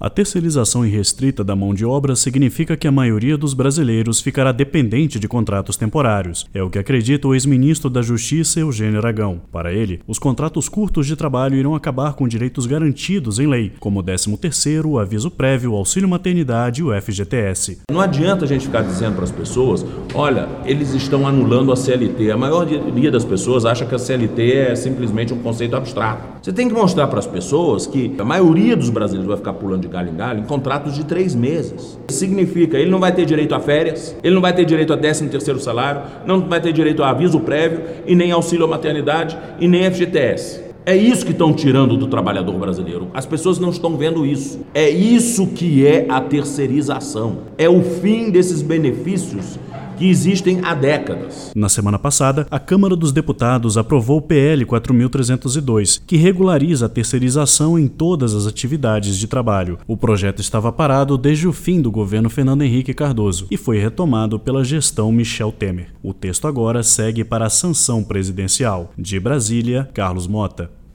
A terceirização irrestrita da mão de obra significa que a maioria dos brasileiros ficará dependente de contratos temporários. É o que acredita o ex-ministro da Justiça, Eugênio Aragão. Para ele, os contratos curtos de trabalho irão acabar com direitos garantidos em lei, como o 13º, o aviso prévio, o auxílio maternidade e o FGTS. Não adianta a gente ficar dizendo para as pessoas, olha, eles estão anulando a CLT. A maioria das pessoas acha que a CLT é simplesmente um conceito abstrato. Você tem que mostrar para as pessoas que a maioria dos brasileiros vai ficar pulando de galho em galho em contratos de três meses. Significa ele não vai ter direito a férias, ele não vai ter direito a 13 terceiro salário, não vai ter direito a aviso prévio e nem auxílio à maternidade e nem FGTS. É isso que estão tirando do trabalhador brasileiro. As pessoas não estão vendo isso. É isso que é a terceirização. É o fim desses benefícios que existem há décadas. Na semana passada, a Câmara dos Deputados aprovou o PL 4302, que regulariza a terceirização em todas as atividades de trabalho. O projeto estava parado desde o fim do governo Fernando Henrique Cardoso e foi retomado pela gestão Michel Temer. O texto agora segue para a sanção presidencial. De Brasília, Carlos Mota.